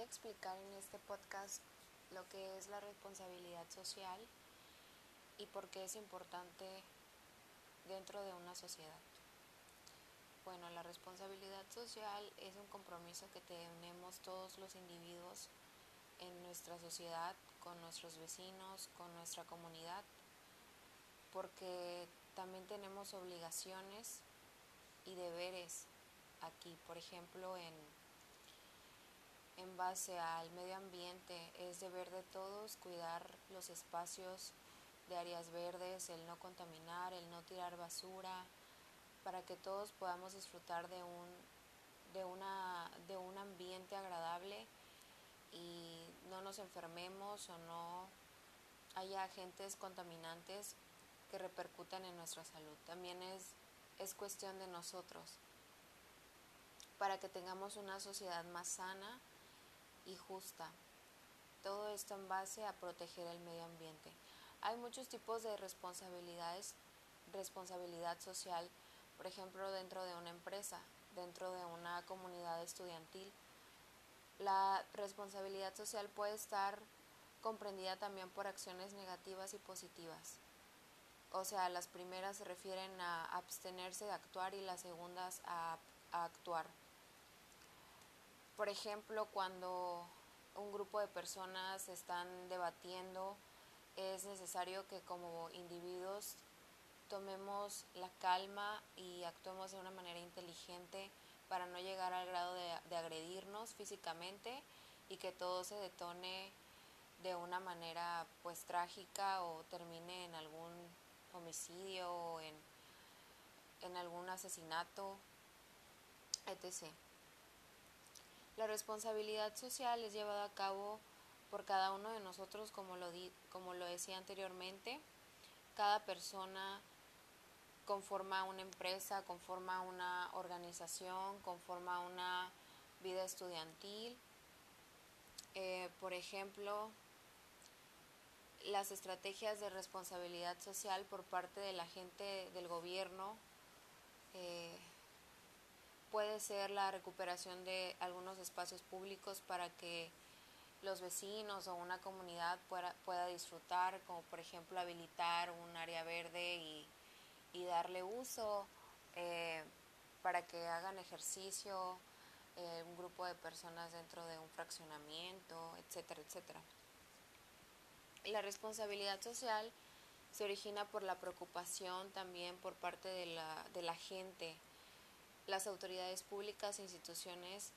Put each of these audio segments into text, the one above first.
a explicar en este podcast lo que es la responsabilidad social y por qué es importante dentro de una sociedad. Bueno, la responsabilidad social es un compromiso que tenemos todos los individuos en nuestra sociedad, con nuestros vecinos, con nuestra comunidad, porque también tenemos obligaciones y deberes aquí, por ejemplo, en, en base al medio ambiente, es deber de todos cuidar los espacios de áreas verdes, el no contaminar, el no tirar basura, para que todos podamos disfrutar de un, de una, de un ambiente agradable y no nos enfermemos o no haya agentes contaminantes que repercutan en nuestra salud. También es, es cuestión de nosotros para que tengamos una sociedad más sana y justa. Todo esto en base a proteger el medio ambiente. Hay muchos tipos de responsabilidades, responsabilidad social, por ejemplo, dentro de una empresa, dentro de una comunidad estudiantil. La responsabilidad social puede estar comprendida también por acciones negativas y positivas. O sea, las primeras se refieren a abstenerse de actuar y las segundas a, a actuar. Por ejemplo, cuando un grupo de personas están debatiendo, es necesario que como individuos tomemos la calma y actuemos de una manera inteligente para no llegar al grado de, agredirnos físicamente y que todo se detone de una manera pues trágica o termine en algún homicidio o en, en algún asesinato, etc. La responsabilidad social es llevada a cabo por cada uno de nosotros, como lo, di, como lo decía anteriormente. Cada persona conforma una empresa, conforma una organización, conforma una vida estudiantil. Eh, por ejemplo, las estrategias de responsabilidad social por parte de la gente del gobierno. Eh, puede ser la recuperación de algunos espacios públicos para que los vecinos o una comunidad pueda, disfrutar, como por ejemplo habilitar un área verde y, y darle uso eh, para que hagan ejercicio eh, un grupo de personas dentro de un fraccionamiento, etcétera, etcétera. La responsabilidad social se origina por la preocupación también por parte de la, de la gente las autoridades públicas e instituciones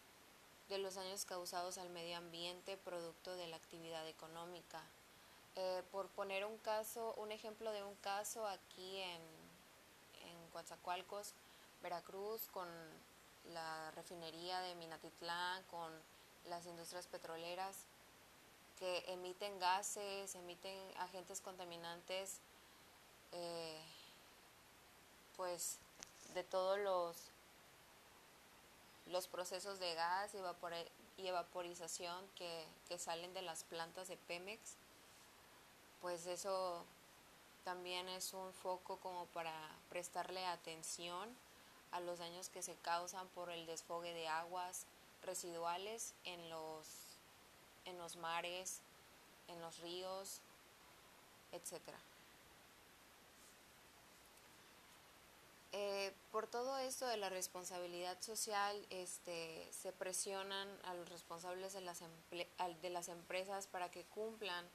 de los daños causados al medio ambiente producto de la actividad económica. Eh, por poner un caso, un ejemplo de un caso aquí en, en Coatzacoalcos, Veracruz, con la refinería de Minatitlán, con las industrias petroleras que emiten gases, emiten agentes contaminantes, eh, pues de todos los los procesos de gas y, evapor y evaporización que, que, salen de las plantas de Pemex, pues eso también es un foco como para prestarle atención a los daños que se causan por el desfogue de aguas residuales en los, en los mares, en los ríos, etcétera. Eh, por todo esto de la responsabilidad social, este, se presionan a los responsables de las, de las empresas para que cumplan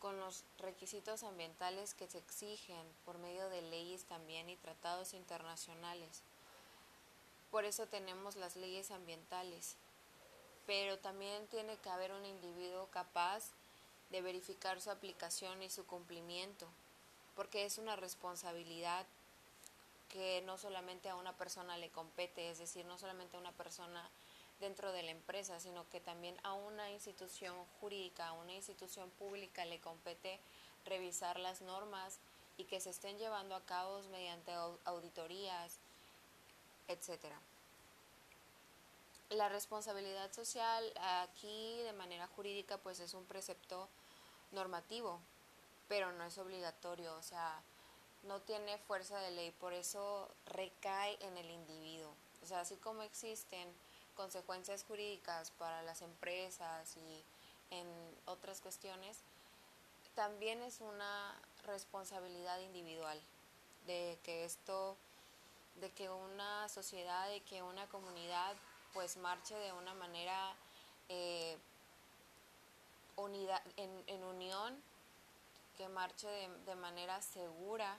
con los requisitos ambientales que se exigen por medio de leyes también y tratados internacionales. Por eso tenemos las leyes ambientales, pero también tiene que haber un individuo capaz de verificar su aplicación y su cumplimiento, porque es una responsabilidad que no solamente a una persona le compete, es decir, no solamente a una persona dentro de la empresa, sino que también a una institución jurídica, a una institución pública le compete revisar las normas y que se estén llevando a cabo mediante auditorías, etcétera. La responsabilidad social aquí de manera jurídica pues es un precepto normativo, pero no es obligatorio, o sea, no tiene fuerza de ley, por eso recae en el individuo. O sea, así como existen consecuencias jurídicas para las empresas y en otras cuestiones, también es una responsabilidad individual de que esto, de que una sociedad, de que una comunidad pues marche de una manera eh, unidad, en, unión, que marche de, manera segura.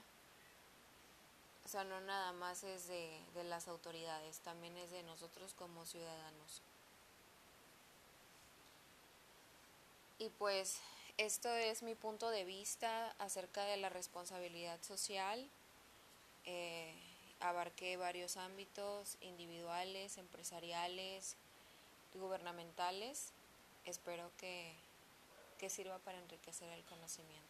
O sea, no nada más es de, de las autoridades, también es de nosotros como ciudadanos. Y pues esto es mi punto de vista acerca de la responsabilidad social. Eh, abarqué varios ámbitos individuales, empresariales, gubernamentales. Espero que, que sirva para enriquecer el conocimiento.